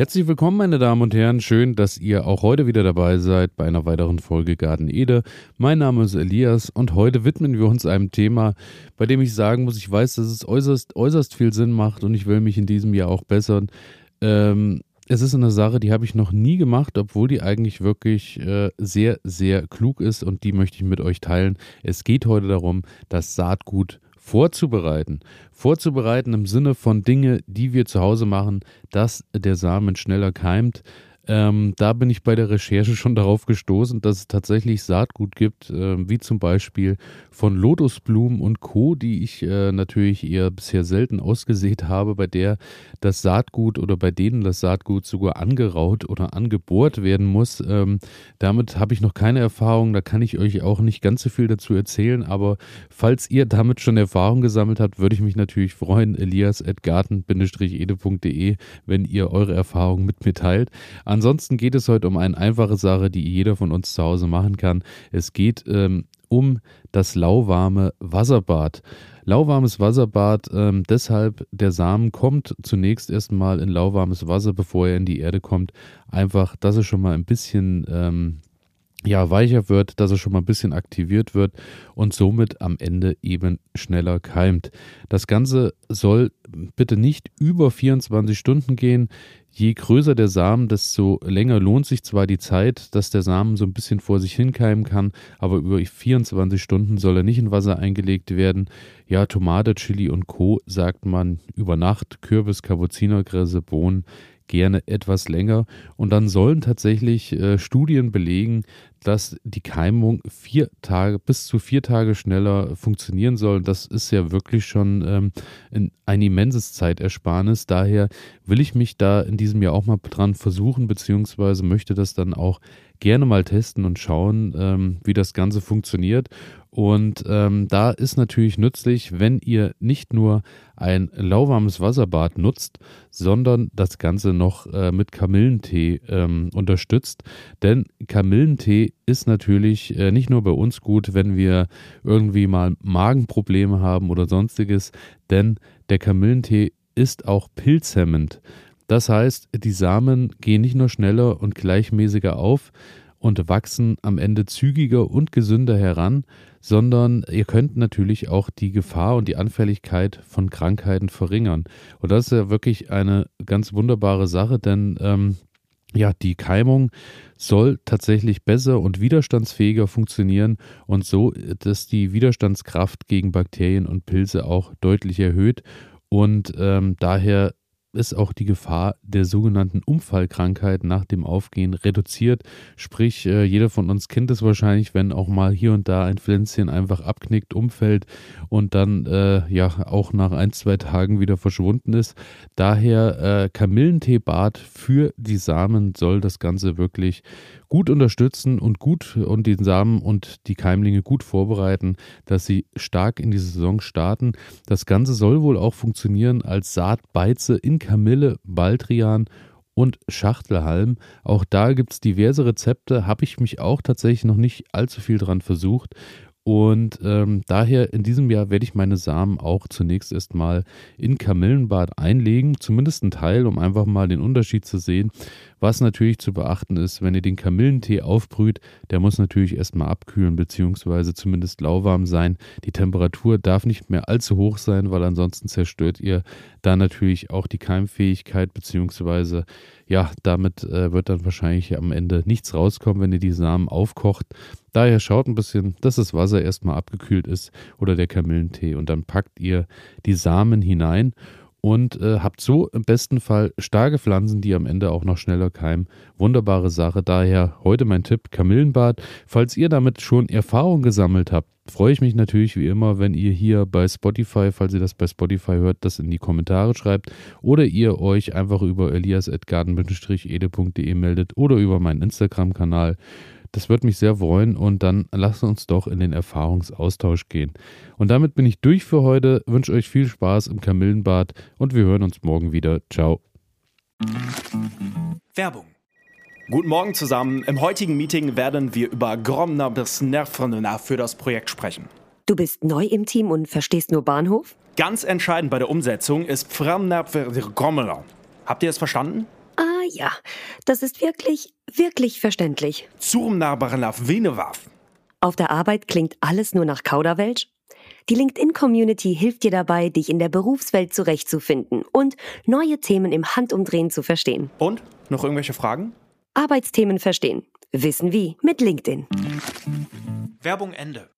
Herzlich willkommen, meine Damen und Herren. Schön, dass ihr auch heute wieder dabei seid bei einer weiteren Folge Garten Ede. Mein Name ist Elias und heute widmen wir uns einem Thema, bei dem ich sagen muss, ich weiß, dass es äußerst, äußerst viel Sinn macht und ich will mich in diesem Jahr auch bessern. Ähm, es ist eine Sache, die habe ich noch nie gemacht, obwohl die eigentlich wirklich äh, sehr, sehr klug ist und die möchte ich mit euch teilen. Es geht heute darum, das Saatgut vorzubereiten. Vorzubereiten im Sinne von Dinge, die wir zu Hause machen, dass der Samen schneller keimt. Ähm, da bin ich bei der Recherche schon darauf gestoßen, dass es tatsächlich Saatgut gibt, äh, wie zum Beispiel von Lotusblumen und Co., die ich äh, natürlich eher bisher selten ausgesät habe, bei der das Saatgut oder bei denen das Saatgut sogar angeraut oder angebohrt werden muss. Ähm, damit habe ich noch keine Erfahrung, da kann ich euch auch nicht ganz so viel dazu erzählen, aber falls ihr damit schon Erfahrung gesammelt habt, würde ich mich natürlich freuen, elias.garten-ede.de, wenn ihr eure Erfahrungen mit mir teilt. Ansonsten geht es heute um eine einfache Sache, die jeder von uns zu Hause machen kann. Es geht ähm, um das lauwarme Wasserbad. Lauwarmes Wasserbad, ähm, deshalb der Samen kommt zunächst erstmal in lauwarmes Wasser, bevor er in die Erde kommt. Einfach, dass er schon mal ein bisschen ähm, ja, weicher wird, dass er schon mal ein bisschen aktiviert wird und somit am Ende eben schneller keimt. Das Ganze soll bitte nicht über 24 Stunden gehen. Je größer der Samen, desto länger lohnt sich zwar die Zeit, dass der Samen so ein bisschen vor sich hinkeimen kann, aber über 24 Stunden soll er nicht in Wasser eingelegt werden. Ja, Tomate, Chili und Co. sagt man über Nacht, Kürbis, Kapuzinerkresse, Bohnen gerne etwas länger. Und dann sollen tatsächlich äh, Studien belegen, dass die Keimung vier Tage bis zu vier Tage schneller funktionieren soll. Das ist ja wirklich schon ähm, ein immenses Zeitersparnis. Daher will ich mich da in diesem Jahr auch mal dran versuchen, beziehungsweise möchte das dann auch gerne mal testen und schauen, ähm, wie das Ganze funktioniert. Und ähm, da ist natürlich nützlich, wenn ihr nicht nur ein lauwarmes Wasserbad nutzt, sondern das Ganze noch äh, mit Kamillentee ähm, unterstützt. Denn Kamillentee ist natürlich äh, nicht nur bei uns gut, wenn wir irgendwie mal Magenprobleme haben oder sonstiges, denn der Kamillentee ist auch pilzhemmend. Das heißt, die Samen gehen nicht nur schneller und gleichmäßiger auf, und wachsen am Ende zügiger und gesünder heran, sondern ihr könnt natürlich auch die Gefahr und die Anfälligkeit von Krankheiten verringern. Und das ist ja wirklich eine ganz wunderbare Sache, denn ähm, ja, die Keimung soll tatsächlich besser und widerstandsfähiger funktionieren und so, dass die Widerstandskraft gegen Bakterien und Pilze auch deutlich erhöht. Und ähm, daher ist auch die Gefahr der sogenannten Unfallkrankheit nach dem Aufgehen reduziert. Sprich, äh, jeder von uns kennt es wahrscheinlich, wenn auch mal hier und da ein Pflänzchen einfach abknickt, umfällt und dann äh, ja auch nach ein, zwei Tagen wieder verschwunden ist. Daher äh, Kamillenteebad für die Samen soll das Ganze wirklich gut unterstützen und gut und den Samen und die Keimlinge gut vorbereiten, dass sie stark in die Saison starten. Das Ganze soll wohl auch funktionieren als Saatbeize in Kamille, Baldrian und Schachtelhalm. Auch da gibt es diverse Rezepte, habe ich mich auch tatsächlich noch nicht allzu viel dran versucht. Und ähm, daher in diesem Jahr werde ich meine Samen auch zunächst erstmal in Kamillenbad einlegen, zumindest ein Teil, um einfach mal den Unterschied zu sehen. Was natürlich zu beachten ist, wenn ihr den Kamillentee aufbrüht, der muss natürlich erstmal abkühlen, beziehungsweise zumindest lauwarm sein. Die Temperatur darf nicht mehr allzu hoch sein, weil ansonsten zerstört ihr da natürlich auch die Keimfähigkeit, beziehungsweise ja, damit äh, wird dann wahrscheinlich am Ende nichts rauskommen, wenn ihr die Samen aufkocht. Daher schaut ein bisschen, dass das Wasser erstmal abgekühlt ist oder der Kamillentee und dann packt ihr die Samen hinein und äh, habt so im besten Fall starke Pflanzen, die am Ende auch noch schneller keimen. Wunderbare Sache. Daher heute mein Tipp: Kamillenbad. Falls ihr damit schon Erfahrung gesammelt habt, freue ich mich natürlich wie immer, wenn ihr hier bei Spotify, falls ihr das bei Spotify hört, das in die Kommentare schreibt oder ihr euch einfach über elias.garten-ede.de meldet oder über meinen Instagram-Kanal. Das würde mich sehr freuen und dann lasst uns doch in den Erfahrungsaustausch gehen. Und damit bin ich durch für heute, wünsche euch viel Spaß im Kamillenbad und wir hören uns morgen wieder. Ciao. Werbung. Guten Morgen zusammen. Im heutigen Meeting werden wir über Gromner bis Nervrenner für das Projekt sprechen. Du bist neu im Team und verstehst nur Bahnhof? Ganz entscheidend bei der Umsetzung ist Framner Gromner. Habt ihr es verstanden? Ja, das ist wirklich, wirklich verständlich. Zum Nabarnaf Venewaf. Auf der Arbeit klingt alles nur nach Kauderwelsch? Die LinkedIn-Community hilft dir dabei, dich in der Berufswelt zurechtzufinden und neue Themen im Handumdrehen zu verstehen. Und? Noch irgendwelche Fragen? Arbeitsthemen verstehen. Wissen wie mit LinkedIn. Werbung Ende.